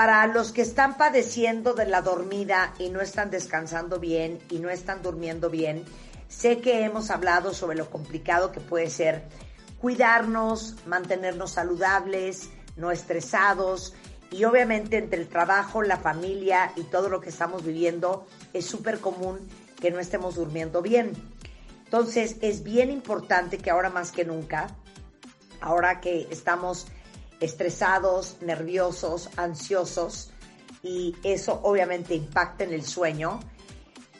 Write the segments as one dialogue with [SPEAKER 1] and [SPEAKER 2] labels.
[SPEAKER 1] para los que están padeciendo de la dormida y no están descansando bien y no están durmiendo bien, sé que hemos hablado sobre lo complicado que puede ser cuidarnos, mantenernos saludables, no estresados y obviamente entre el trabajo, la familia y todo lo que estamos viviendo es súper común que no estemos durmiendo bien. Entonces es bien importante que ahora más que nunca, ahora que estamos estresados, nerviosos, ansiosos y eso obviamente impacta en el sueño,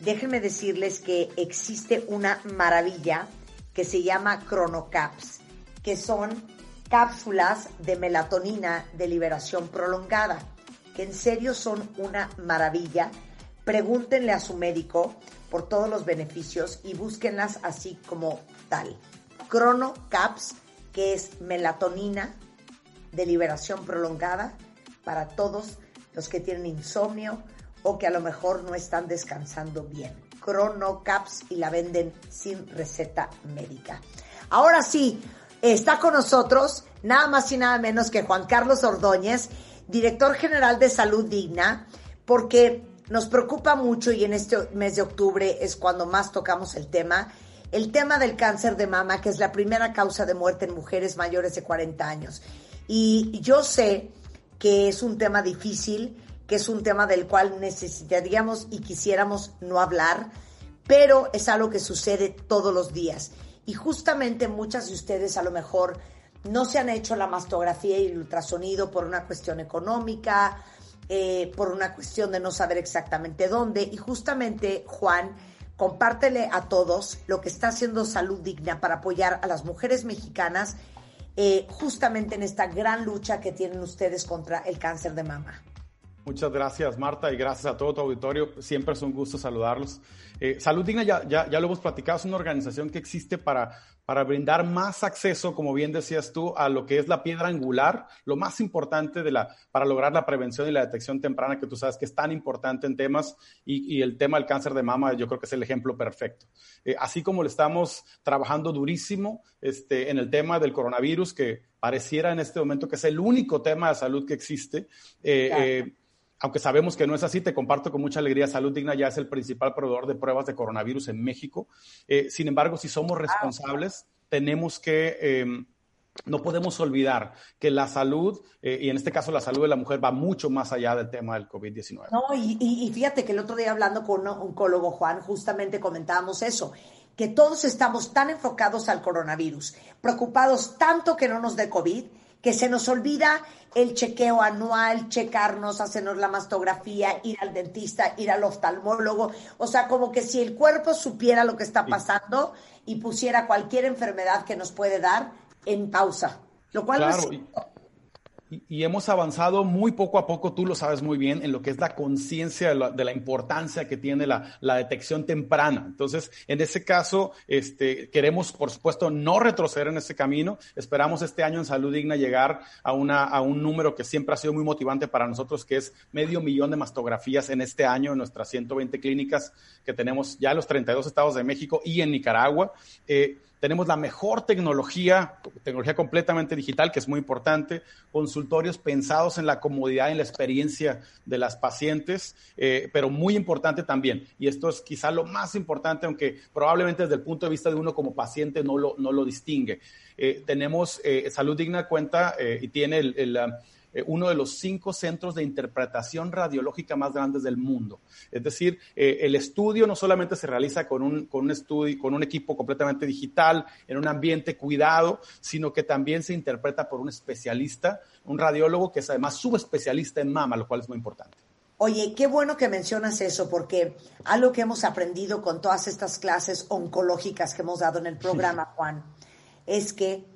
[SPEAKER 1] déjenme decirles que existe una maravilla que se llama Chronocaps, que son cápsulas de melatonina de liberación prolongada, que en serio son una maravilla. Pregúntenle a su médico por todos los beneficios y búsquenlas así como tal. Chronocaps, que es melatonina de liberación prolongada para todos los que tienen insomnio o que a lo mejor no están descansando bien. Chronocaps y la venden sin receta médica. Ahora sí, está con nosotros nada más y nada menos que Juan Carlos Ordóñez, director general de Salud Digna, porque nos preocupa mucho y en este mes de octubre es cuando más tocamos el tema, el tema del cáncer de mama, que es la primera causa de muerte en mujeres mayores de 40 años. Y yo sé que es un tema difícil, que es un tema del cual necesitaríamos y quisiéramos no hablar, pero es algo que sucede todos los días. Y justamente muchas de ustedes a lo mejor no se han hecho la mastografía y el ultrasonido por una cuestión económica, eh, por una cuestión de no saber exactamente dónde. Y justamente, Juan, compártele a todos lo que está haciendo Salud Digna para apoyar a las mujeres mexicanas eh, justamente en esta gran lucha que tienen ustedes contra el cáncer de mama.
[SPEAKER 2] Muchas gracias, Marta, y gracias a todo tu auditorio. Siempre es un gusto saludarlos. Eh, Salud Digna, ya, ya, ya, lo hemos platicado, es una organización que existe para, para brindar más acceso, como bien decías tú, a lo que es la piedra angular, lo más importante de la, para lograr la prevención y la detección temprana, que tú sabes que es tan importante en temas, y, y el tema del cáncer de mama, yo creo que es el ejemplo perfecto. Eh, así como le estamos trabajando durísimo este, en el tema del coronavirus, que pareciera en este momento que es el único tema de salud que existe. Eh, aunque sabemos que no es así, te comparto con mucha alegría, Salud Digna ya es el principal proveedor de pruebas de coronavirus en México. Eh, sin embargo, si somos responsables, tenemos que... Eh, no podemos olvidar que la salud, eh, y en este caso la salud de la mujer, va mucho más allá del tema del COVID-19.
[SPEAKER 1] No, y, y, fíjate que el otro día hablando con un oncólogo, Juan, justamente comentábamos eso, que todos estamos tan enfocados al coronavirus, preocupados tanto que no nos dé COVID, que se nos olvida el chequeo anual, checarnos, hacernos la mastografía, ir al dentista, ir al oftalmólogo. O sea, como que si el cuerpo supiera lo que está pasando y pusiera cualquier enfermedad que nos puede dar en pausa. Lo cual
[SPEAKER 2] claro, es... Y, hemos avanzado muy poco a poco, tú lo sabes muy bien, en lo que es la conciencia de, la, importancia que tiene la, la, detección temprana. Entonces, en ese caso, este, queremos, por supuesto, no retroceder en ese camino. Esperamos este año en Salud Digna llegar a, una, a un número que siempre ha sido muy motivante para nosotros, que es medio millón de mastografías en este año en nuestras 120 clínicas que tenemos ya en los 32 estados de México y en Nicaragua. Eh, tenemos la mejor tecnología, tecnología completamente digital, que es muy importante, consultorios pensados en la comodidad en la experiencia de las pacientes, eh, pero muy importante también, y esto es quizá lo más importante, aunque probablemente desde el punto de vista de uno como paciente no lo, no lo distingue. Eh, tenemos eh, Salud Digna cuenta y tiene el, el eh, uno de los cinco centros de interpretación radiológica más grandes del mundo. Es decir, eh, el estudio no solamente se realiza con un, con un estudio, con un equipo completamente digital, en un ambiente cuidado, sino que también se interpreta por un especialista, un radiólogo que es además subespecialista en mama, lo cual es muy importante.
[SPEAKER 1] Oye, qué bueno que mencionas eso, porque algo que hemos aprendido con todas estas clases oncológicas que hemos dado en el programa, Juan, es que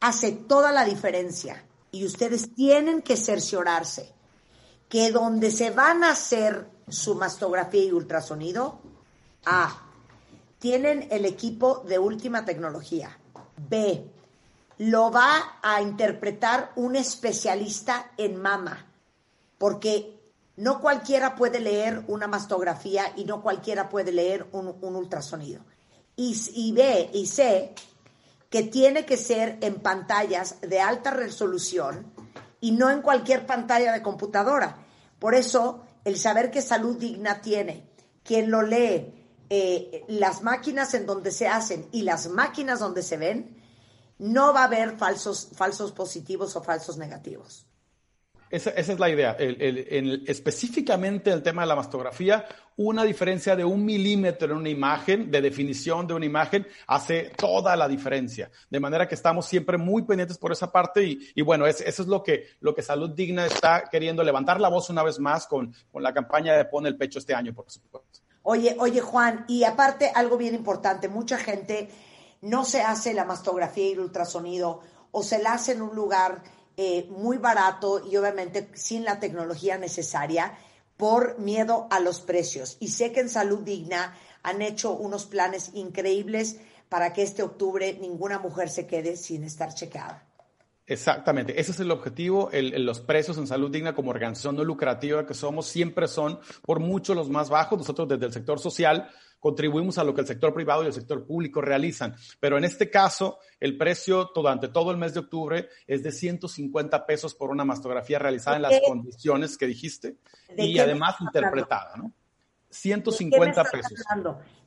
[SPEAKER 1] hace toda la diferencia y ustedes tienen que cerciorarse que donde se van a hacer su mastografía y ultrasonido, A, tienen el equipo de última tecnología. B, lo va a interpretar un especialista en mama, porque no cualquiera puede leer una mastografía y no cualquiera puede leer un, ultrasonido. Y, y B, y C, que tiene que ser en pantallas de alta resolución y no en cualquier pantalla de computadora. Por eso, el saber que salud digna tiene, quien lo lee, eh, las máquinas en donde se hacen y las máquinas donde se ven, no va a haber falsos, falsos positivos o falsos negativos.
[SPEAKER 2] Esa, es la idea. específicamente el tema de la mastografía, una diferencia de un milímetro en una imagen, de definición de una imagen, hace toda la diferencia. De manera que estamos siempre muy pendientes por esa parte y, bueno, eso es lo que, lo que Salud Digna está queriendo levantar la voz una vez más con, con la campaña de Pone el Pecho este año, por supuesto.
[SPEAKER 1] Oye, oye Juan, y aparte algo bien importante, mucha gente no se hace la mastografía y el ultrasonido o se la hace en un lugar eh, muy barato y obviamente sin la tecnología necesaria por miedo a los precios. Y sé que en Salud Digna han hecho unos planes increíbles para que este octubre ninguna mujer se quede sin estar chequeada.
[SPEAKER 2] Exactamente, ese es el objetivo. los precios en salud digna como organización no lucrativa que somos siempre son por mucho los más bajos. Nosotros desde el sector social contribuimos a lo que el sector privado y el sector público realizan. Pero en este caso, el precio durante todo el mes de octubre es de 150 pesos por una mastografía realizada en las condiciones que dijiste y además interpretada, ¿no? 150 pesos.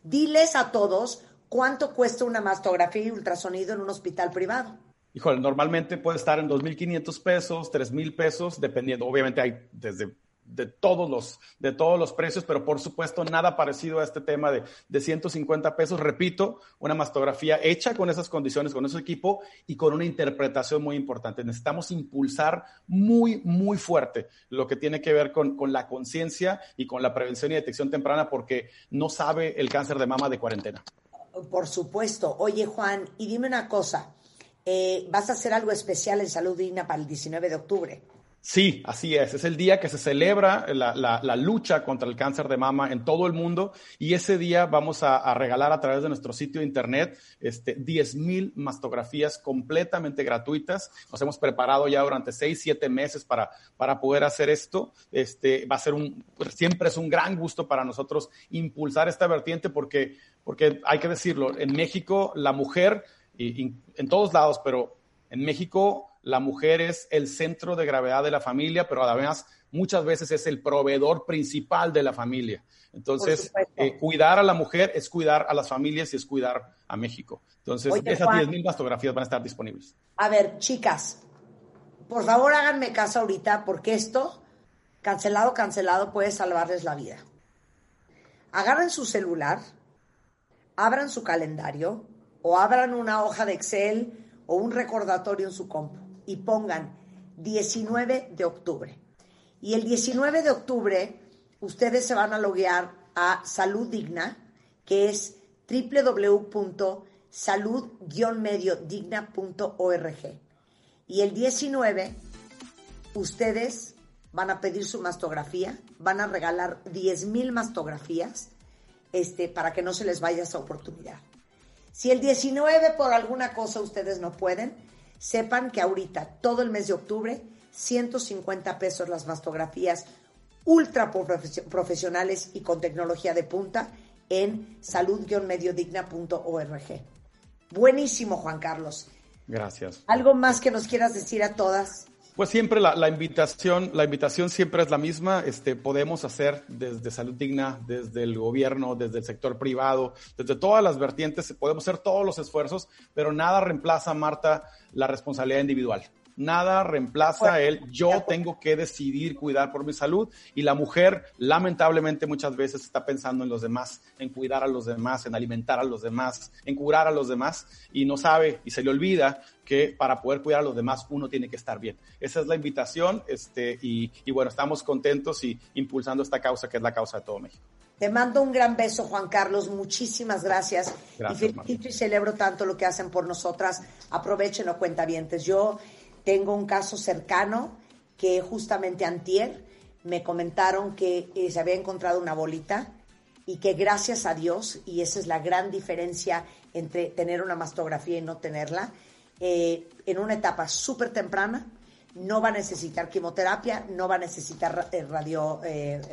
[SPEAKER 1] Diles a todos cuánto cuesta una mastografía y ultrasonido en un hospital privado.
[SPEAKER 2] Híjole, normalmente puede estar en 2.500 pesos, 3.000 pesos, dependiendo. Obviamente hay desde de todos los, de todos los precios, pero por supuesto nada parecido a este tema de, de 150 pesos. Repito, una mastografía hecha con esas condiciones, con ese equipo y con una interpretación muy importante. Necesitamos impulsar muy, muy fuerte lo que tiene que ver con, con la conciencia y con la prevención y detección temprana porque no sabe el cáncer de mama de cuarentena.
[SPEAKER 1] Por supuesto. Oye, Juan, y dime una cosa. Eh, ¿Vas a hacer algo especial en Salud Digna para el 19 de octubre?
[SPEAKER 2] Sí, así es. Es el día que se celebra la, lucha contra el cáncer de mama en todo el mundo y ese día vamos a, regalar a través de nuestro sitio de internet este, 10 mil mastografías completamente gratuitas. Nos hemos preparado ya durante seis, siete meses para, para poder hacer esto. Este, va a ser un, siempre es un gran gusto para nosotros impulsar esta vertiente porque, porque hay que decirlo, en México la mujer, y en todos lados, pero en México la mujer es el centro de gravedad de la familia, pero además muchas veces es el proveedor principal de la familia. Entonces, eh, cuidar a la mujer es cuidar a las familias y es cuidar a México. Entonces, esas 10.000 mastografías van a estar disponibles.
[SPEAKER 1] A ver, chicas, por favor háganme caso ahorita porque esto, cancelado, cancelado, puede salvarles la vida. Agarren su celular, abran su calendario o abran una hoja de Excel o un recordatorio en su compu y pongan 19 de octubre. Y el 19 de octubre ustedes se van a loguear a Salud Digna, que es www.salud-mediodigna.org. Y el 19 ustedes van a pedir su mastografía, van a regalar 10 mil mastografías este, para que no se les vaya esa oportunidad. Si el 19 por alguna cosa ustedes no pueden, sepan que ahorita, todo el mes de octubre, 150 pesos las mastografías ultra profesionales y con tecnología de punta en salud-mediodigna.org. Buenísimo, Juan Carlos.
[SPEAKER 2] Gracias.
[SPEAKER 1] ¿Algo más que nos quieras decir a todas?
[SPEAKER 2] Pues siempre la, invitación, la invitación siempre es la misma. Este, podemos hacer desde Salud Digna, desde el gobierno, desde el sector privado, desde todas las vertientes, podemos hacer todos los esfuerzos, pero nada reemplaza, Marta, la responsabilidad individual. Nada reemplaza el yo tengo que decidir cuidar por mi salud y la mujer lamentablemente muchas veces está pensando en los demás, en cuidar a los demás, en alimentar a los demás, en curar a los demás y no sabe y se le olvida que para poder cuidar a los demás uno tiene que estar bien. Esa es la invitación este, y, bueno, estamos contentos y impulsando esta causa que es la causa de todo México.
[SPEAKER 1] Te mando un gran beso, Juan Carlos. Muchísimas gracias. gracias y felicito y celebro tanto lo que hacen por nosotras. Aprovechen o cuentavientes. Yo tengo un caso cercano que justamente antier me comentaron que eh, se había encontrado una bolita y que gracias a Dios, y esa es la gran diferencia entre tener una mastografía y no tenerla, eh, en una etapa súper temprana, no va a necesitar quimioterapia, no va a necesitar eh, radio,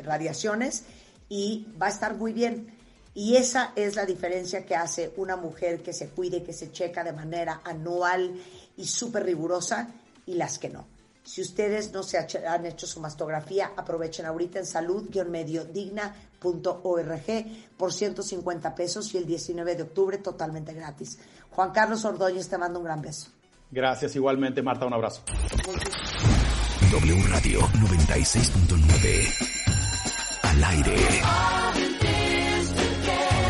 [SPEAKER 1] radiaciones y va a estar muy bien. Y esa es la diferencia que hace una mujer que se cuide, que se checa de manera anual y súper rigurosa y las que no. Si ustedes no se han hecho su mastografía, aprovechen ahorita en salud-mediodigna.org por 150 pesos y el 19 de octubre totalmente gratis. Juan Carlos Ordóñez te mando un gran beso.
[SPEAKER 2] Gracias igualmente, Marta, un abrazo.
[SPEAKER 3] W Radio 96.9 al aire.